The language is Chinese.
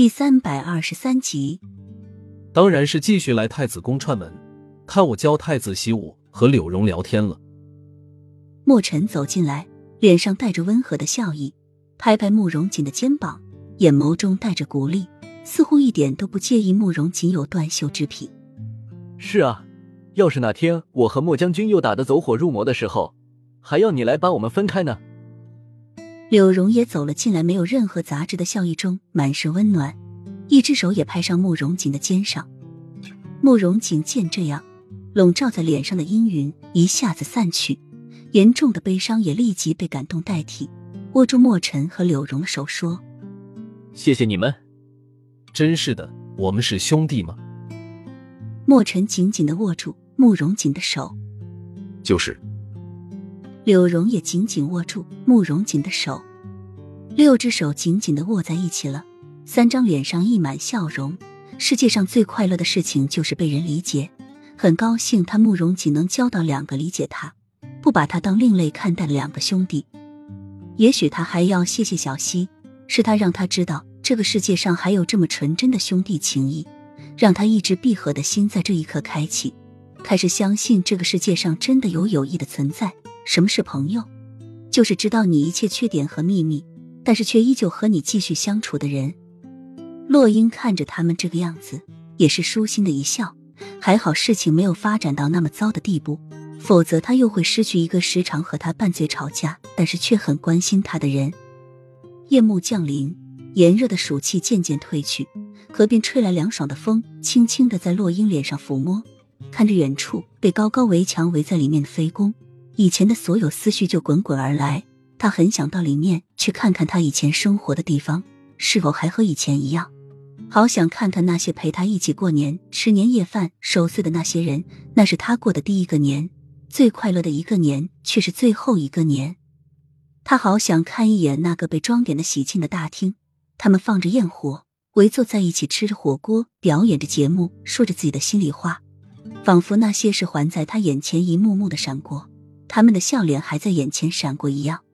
第三百二十三集，当然是继续来太子宫串门，看我教太子习武和柳荣聊天了。墨尘走进来，脸上带着温和的笑意，拍拍慕容锦的肩膀，眼眸中带着鼓励，似乎一点都不介意慕容锦有断袖之癖。是啊，要是哪天我和莫将军又打得走火入魔的时候，还要你来把我们分开呢？柳荣也走了进来，没有任何杂质的笑意中满是温暖，一只手也拍上慕容锦的肩上。慕容锦见这样，笼罩在脸上的阴云一下子散去，严重的悲伤也立即被感动代替，握住墨尘和柳荣的手说：“谢谢你们，真是的，我们是兄弟吗？”墨尘紧紧的握住慕容锦的手，就是。柳荣也紧紧握住慕容锦的手，六只手紧紧的握在一起了，三张脸上溢满笑容。世界上最快乐的事情就是被人理解，很高兴他慕容锦能交到两个理解他、不把他当另类看待的两个兄弟。也许他还要谢谢小溪，是他让他知道这个世界上还有这么纯真的兄弟情谊，让他一直闭合的心在这一刻开启，开始相信这个世界上真的有友谊的存在。什么是朋友？就是知道你一切缺点和秘密，但是却依旧和你继续相处的人。洛英看着他们这个样子，也是舒心的一笑。还好事情没有发展到那么糟的地步，否则他又会失去一个时常和他拌嘴吵架，但是却很关心他的人。夜幕降临，炎热的暑气渐渐退去，河边吹来凉爽的风，轻轻的在洛英脸上抚摸。看着远处被高高围墙围在里面的飞宫。以前的所有思绪就滚滚而来，他很想到里面去看看他以前生活的地方是否还和以前一样，好想看看那些陪他一起过年、吃年夜饭、守岁的那些人。那是他过的第一个年，最快乐的一个年，却是最后一个年。他好想看一眼那个被装点的喜庆的大厅，他们放着焰火，围坐在一起吃着火锅，表演着节目，说着自己的心里话，仿佛那些是还在他眼前一幕幕的闪过。他们的笑脸还在眼前闪过一样。